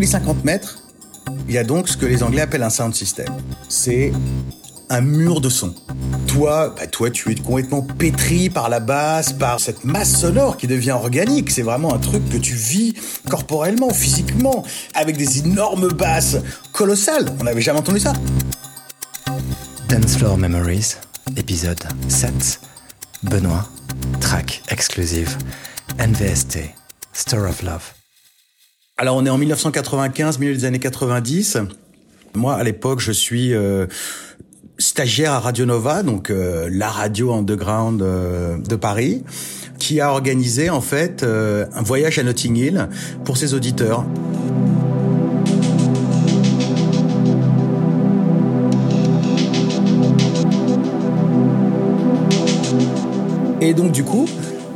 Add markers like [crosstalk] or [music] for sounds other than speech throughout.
les 50 mètres, il y a donc ce que les Anglais appellent un sound system. C'est un mur de son. Toi, bah toi, tu es complètement pétri par la basse, par cette masse sonore qui devient organique. C'est vraiment un truc que tu vis corporellement, physiquement, avec des énormes basses colossales. On n'avait jamais entendu ça. Dance Floor Memories, épisode 7. Benoît, track exclusive, NVST, Store of Love. Alors on est en 1995, milieu des années 90. Moi, à l'époque, je suis euh, stagiaire à Radio Nova, donc euh, la radio underground euh, de Paris, qui a organisé en fait un voyage à Notting Hill pour ses auditeurs. Et donc du coup,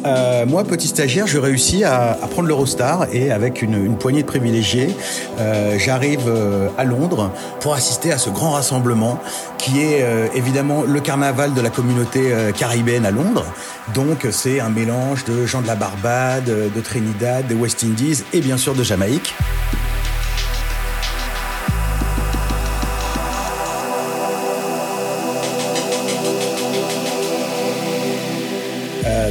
euh, moi, petit stagiaire, je réussis à, à prendre l'Eurostar et avec une, poignée de privilégiés, euh, j'arrive euh, à Londres pour assister à ce grand rassemblement qui est euh, évidemment le carnaval de la communauté caribéenne à Londres. Donc c'est un mélange de gens de la Barbade, de Trinidad, des West Indies et bien sûr de Jamaïque.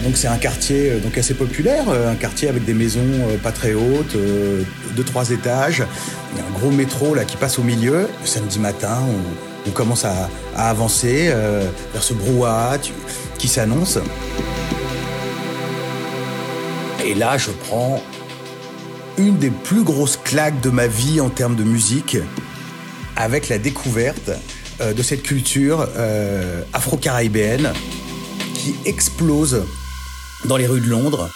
Donc c'est un quartier euh, donc assez populaire, euh, un quartier avec des maisons euh, pas très hautes, de trois étages. Il y a un gros métro là qui passe au milieu. Le samedi matin, on, on commence à, avancer vers ce brouhaha qui s'annonce. Et là, je prends une des plus grosses claques de ma vie en termes de musique avec la découverte de cette culture afro-caribéenne qui explose dans les rues de Londres.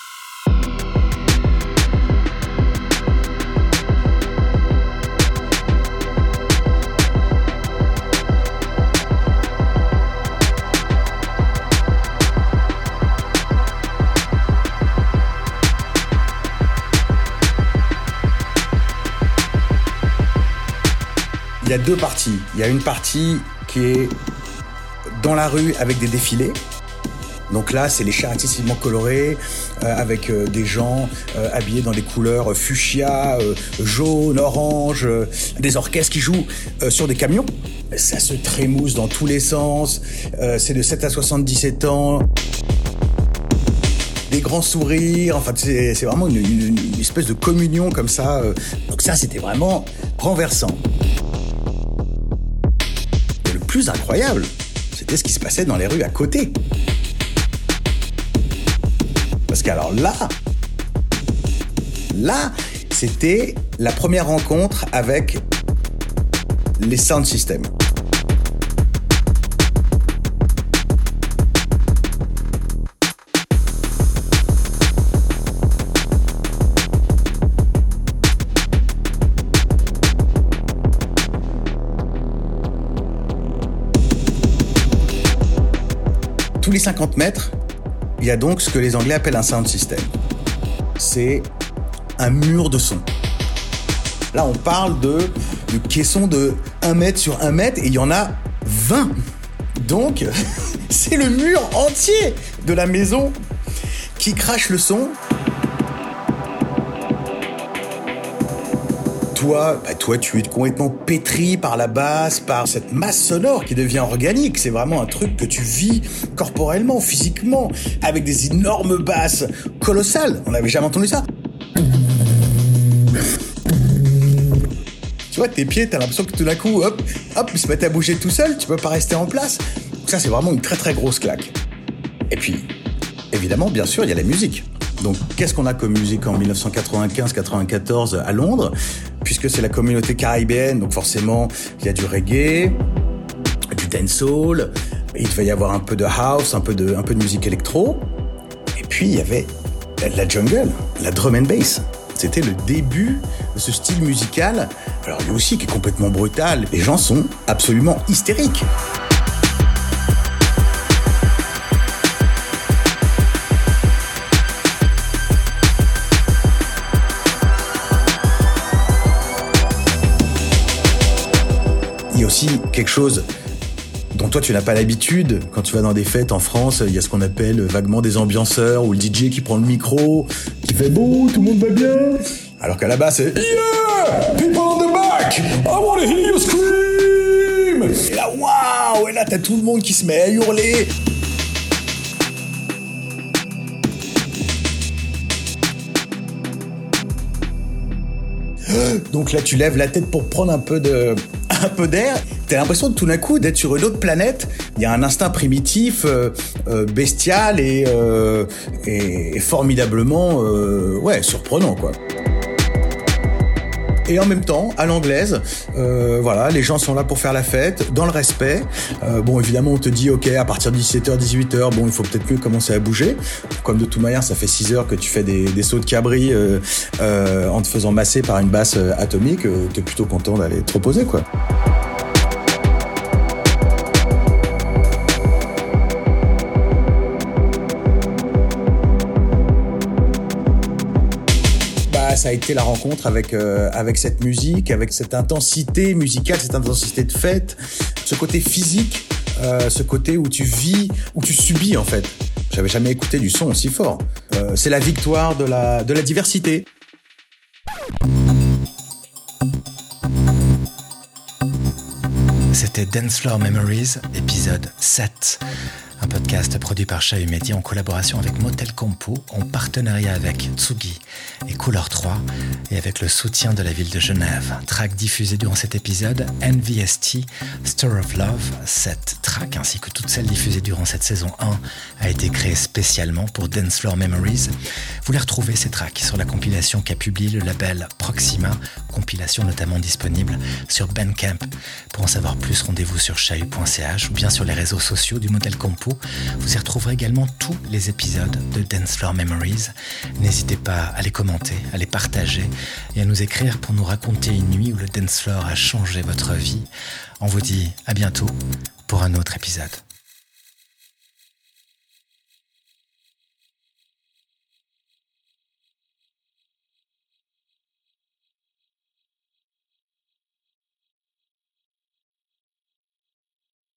Il y a deux parties. Il y a une partie qui est dans la rue avec des défilés. Donc là, c'est les excessivement colorés, euh, avec euh, des gens euh, habillés dans des couleurs fuchsia, euh, jaune, orange, euh, des orchestres qui jouent euh, sur des camions. Ça se trémousse dans tous les sens. c'est de 7 à 77 ans. Des grands sourires, enfin c'est vraiment une, une, une, espèce de communion comme ça. Donc ça, c'était vraiment renversant. Et le plus incroyable, c'était ce qui se passait dans les rues à côté. Qu'alors là, là, c'était la première rencontre avec les sound systems. Tous les 50 mètres, il y a donc ce que les Anglais appellent un sound system. C'est un mur de son. Là, on parle de, de caissons de 1 mètre sur 1 mètre et il y en a 20. Donc, [laughs] c'est le mur entier de la maison qui crache le son. Toi, bah toi, tu es complètement pétri par la basse, par cette masse sonore qui devient organique. C'est vraiment un truc que tu vis corporellement, physiquement, avec des énormes basses colossales. On n'avait jamais entendu ça. Tu vois, tes pieds, t'as l'impression que tout d'un coup, hop, hop, ils se mettent à bouger tout seul, tu peux pas rester en place. Ça, c'est vraiment une très très grosse claque. Et puis, évidemment, bien sûr, il y a la musique. Donc, qu'est-ce qu'on a comme musique en 1995-94 à Londres? Puisque c'est la communauté caribéenne, donc forcément, il y a du reggae, du dancehall, il devait y avoir un peu de house, un peu de, un peu de musique électro. Et puis, il y avait la jungle, la drum and bass. C'était le début de ce style musical. Alors, lui aussi, qui est complètement brutal. Les gens sont absolument hystériques. Il y a aussi quelque chose dont toi tu n'as pas l'habitude. Quand tu vas dans des fêtes en France, il y a ce qu'on appelle vaguement des ambianceurs ou le DJ qui prend le micro, qui fait bon, tout le monde va bien. Alors qu'à la base c'est Yeah! People on the back! I wanna hear you scream! Et là, waouh! Et là, t'as tout le monde qui se met à hurler. Donc là, tu lèves la tête pour prendre un peu de, un peu d'air. T'as l'impression de tout d'un coup d'être sur une autre planète. Il y a un instinct primitif, euh, euh, bestial et, euh, et formidablement, ouais, surprenant, quoi et en même temps, à l'anglaise, euh, voilà, les gens sont là pour faire la fête, dans le respect. Euh, bon, évidemment, on te dit, ok, à partir de 17h, 18h, bon, il faut peut-être mieux commencer à bouger. Comme de toute manière, ça fait 6 heures que tu fais des, sauts de cabri euh, en te faisant masser par une basse atomique, t'es plutôt content d'aller te reposer, quoi. Ça a été la rencontre avec euh, avec cette musique, avec cette intensité musicale, cette intensité de fête, ce côté physique, euh, ce côté où tu vis, où tu subis en fait. J'avais jamais écouté du son aussi fort. Euh, c'est la victoire de la de la diversité. C'était Dance Floor Memories, épisode 7 podcast produit par Chahut Media en collaboration avec Motel Compo, en partenariat avec Tsugi et Couleur 3 et avec le soutien de la ville de Genève. Track diffusé durant cet épisode, NVST, Store of Love. Cette track, ainsi que toutes celles diffusées durant cette saison 1, a été créée spécialement pour Dance Floor Memories. Vous les retrouvez ces tracks sur la compilation qu'a publié le label Proxima, compilation notamment disponible sur Bandcamp. Pour en savoir plus, rendez-vous sur chahut.ch ou bien sur les réseaux sociaux du Motel Compo vous y retrouverez également tous les épisodes de Dance Floor Memories. N'hésitez pas à les commenter, à les partager et à nous écrire pour nous raconter une nuit où le dance floor a changé votre vie. On vous dit à bientôt pour un autre épisode.